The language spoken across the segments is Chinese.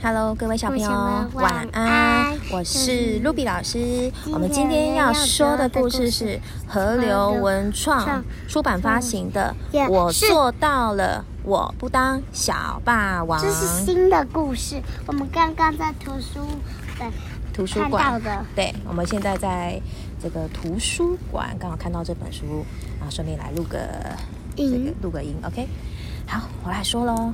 Hello，各位小朋友，晚晚安安。我是 Ruby 老师。我们今今天天要要说的故事事是河流文创创出版发行的《我做到了，我不当小霸王这》。是新的故事，我们刚刚在图书馆图书馆到的。对，我们现在在这个图书馆刚好看到这本书，然后顺便来录个这个音录个音，OK？好，我来说喽。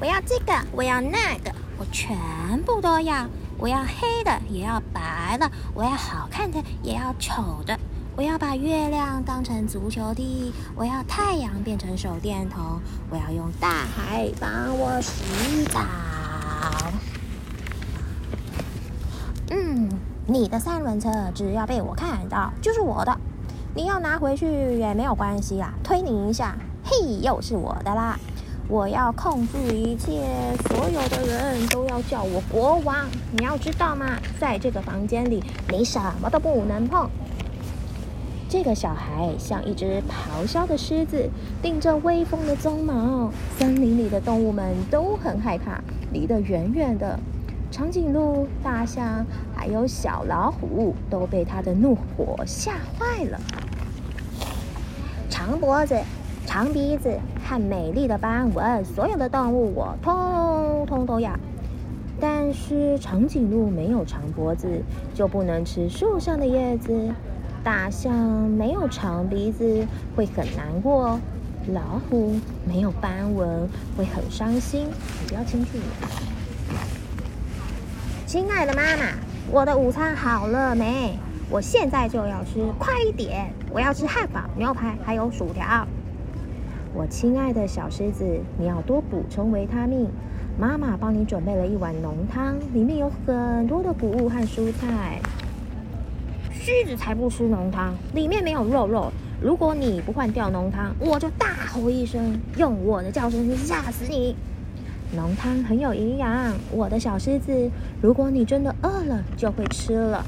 我要这个，我要那个，我全部都要。我要黑的，也要白的；我要好看的，也要丑的。我要把月亮当成足球踢，我要太阳变成手电筒，我要用大海帮我洗澡。嗯，你的三轮车只要被我看到就是我的，你要拿回去也没有关系啦，推你一下，嘿，又是我的啦。我要控制一切，所有的人都要叫我国王。你要知道吗？在这个房间里，你什么都不能碰。这个小孩像一只咆哮的狮子，顶着威风的鬃毛。森林里的动物们都很害怕，离得远远的。长颈鹿、大象还有小老虎都被他的怒火吓坏了。长脖子、长鼻子和美丽的斑纹，所有的动物我通通都要。但是长颈鹿没有长脖子，就不能吃树上的叶子；大象没有长鼻子，会很难过；老虎没有斑纹，会很伤心。你不要亲近我。亲爱的妈妈，我的午餐好了没？我现在就要吃，快一点！我要吃汉堡、牛排还有薯条。我亲爱的小狮子，你要多补充维他命。妈妈帮你准备了一碗浓汤，里面有很多的谷物和蔬菜。狮子才不吃浓汤，里面没有肉肉。如果你不换掉浓汤，我就大吼一声，用我的叫声吓死你。浓汤很有营养，我的小狮子。如果你真的饿了，就会吃了。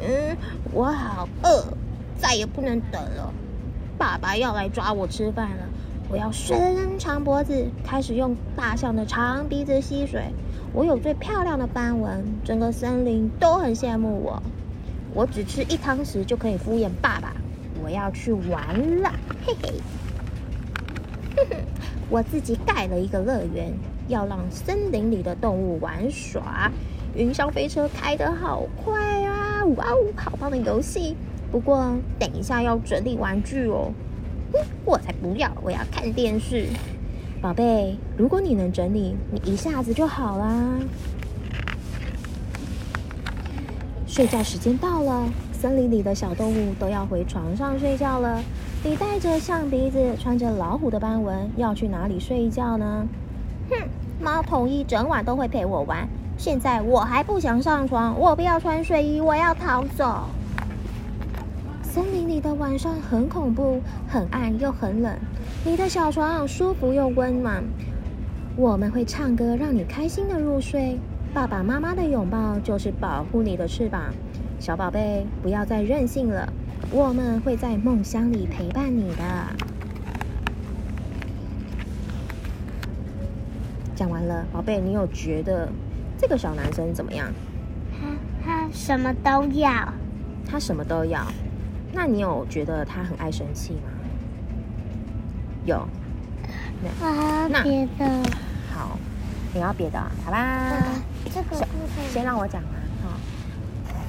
嗯，我好饿，再也不能等了。爸爸要来抓我吃饭了，我要伸长脖子，开始用大象的长鼻子吸水。我有最漂亮的斑纹，整个森林都很羡慕我。我只吃一汤匙就可以敷衍爸爸。我要去玩了，嘿嘿。我自己盖了一个乐园，要让森林里的动物玩耍。云霄飞车开得好快啊！哇哦，好棒的游戏！不过等一下要整理玩具哦。哼，我才不要，我要看电视。宝贝，如果你能整理，你一下子就好啦。睡觉时间到了，森林里的小动物都要回床上睡觉了。你带着象鼻子，穿着老虎的斑纹，要去哪里睡觉呢？哼，猫头鹰整晚都会陪我玩。现在我还不想上床，我不要穿睡衣，我要逃走。森林里的晚上很恐怖，很暗又很冷。你的小床舒服又温暖，我们会唱歌让你开心的入睡。爸爸妈妈的拥抱就是保护你的翅膀，小宝贝，不要再任性了，我们会在梦乡里陪伴你的。讲完了，宝贝，你有觉得这个小男生怎么样？他他什么都要，他什么都要，那你有觉得他很爱生气吗？有，啊，那别的，好，你要别的，好吧？这个先让我讲完哈。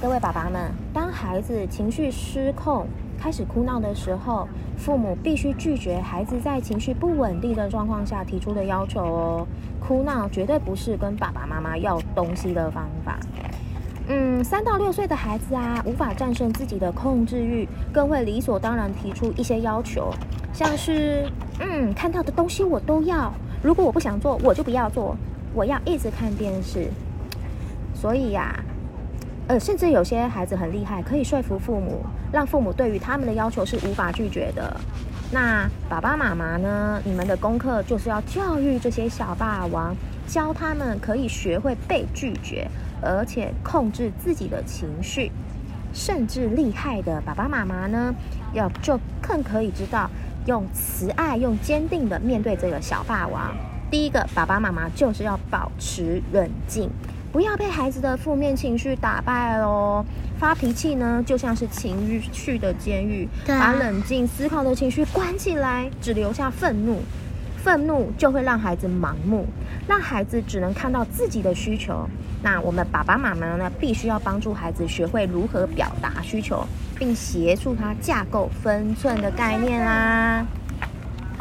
各位爸爸们，当孩子情绪失控、开始哭闹的时候，父母必须拒绝孩子在情绪不稳定的状况下提出的要求哦。哭闹绝对不是跟爸爸妈妈要东西的方法。嗯，三到六岁的孩子啊，无法战胜自己的控制欲，更会理所当然提出一些要求，像是嗯，看到的东西我都要，如果我不想做，我就不要做，我要一直看电视。所以呀、呃，甚至有些孩子很厉害，可以说服父母，让父母对于他们的要求是无法拒绝的。那爸爸妈妈呢？你们的功课就是要教育这些小霸王，教他们可以学会被拒绝，而且控制自己的情绪。甚至厉害的爸爸妈妈呢，要就更可以知道用慈爱、用坚定的面对这个小霸王。第一个，爸爸妈妈就是要保持冷静，不要被孩子的负面情绪打败喽。发脾气呢，就像是情绪的监狱，啊把冷静思考的情绪关起来，只留下愤怒。愤怒就会让孩子盲目，让孩子只能看到自己的需求。那我们爸爸妈妈呢，必须要帮助孩子学会如何表达需求，并协助他架构分寸的概念啦。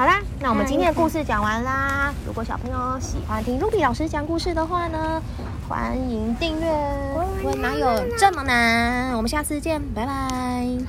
好啦，那我们今天的故事讲完啦。如果小朋友喜欢听 Ruby 老师讲故事的话呢，欢迎订阅。我哪有这么难？我们下次见，拜拜。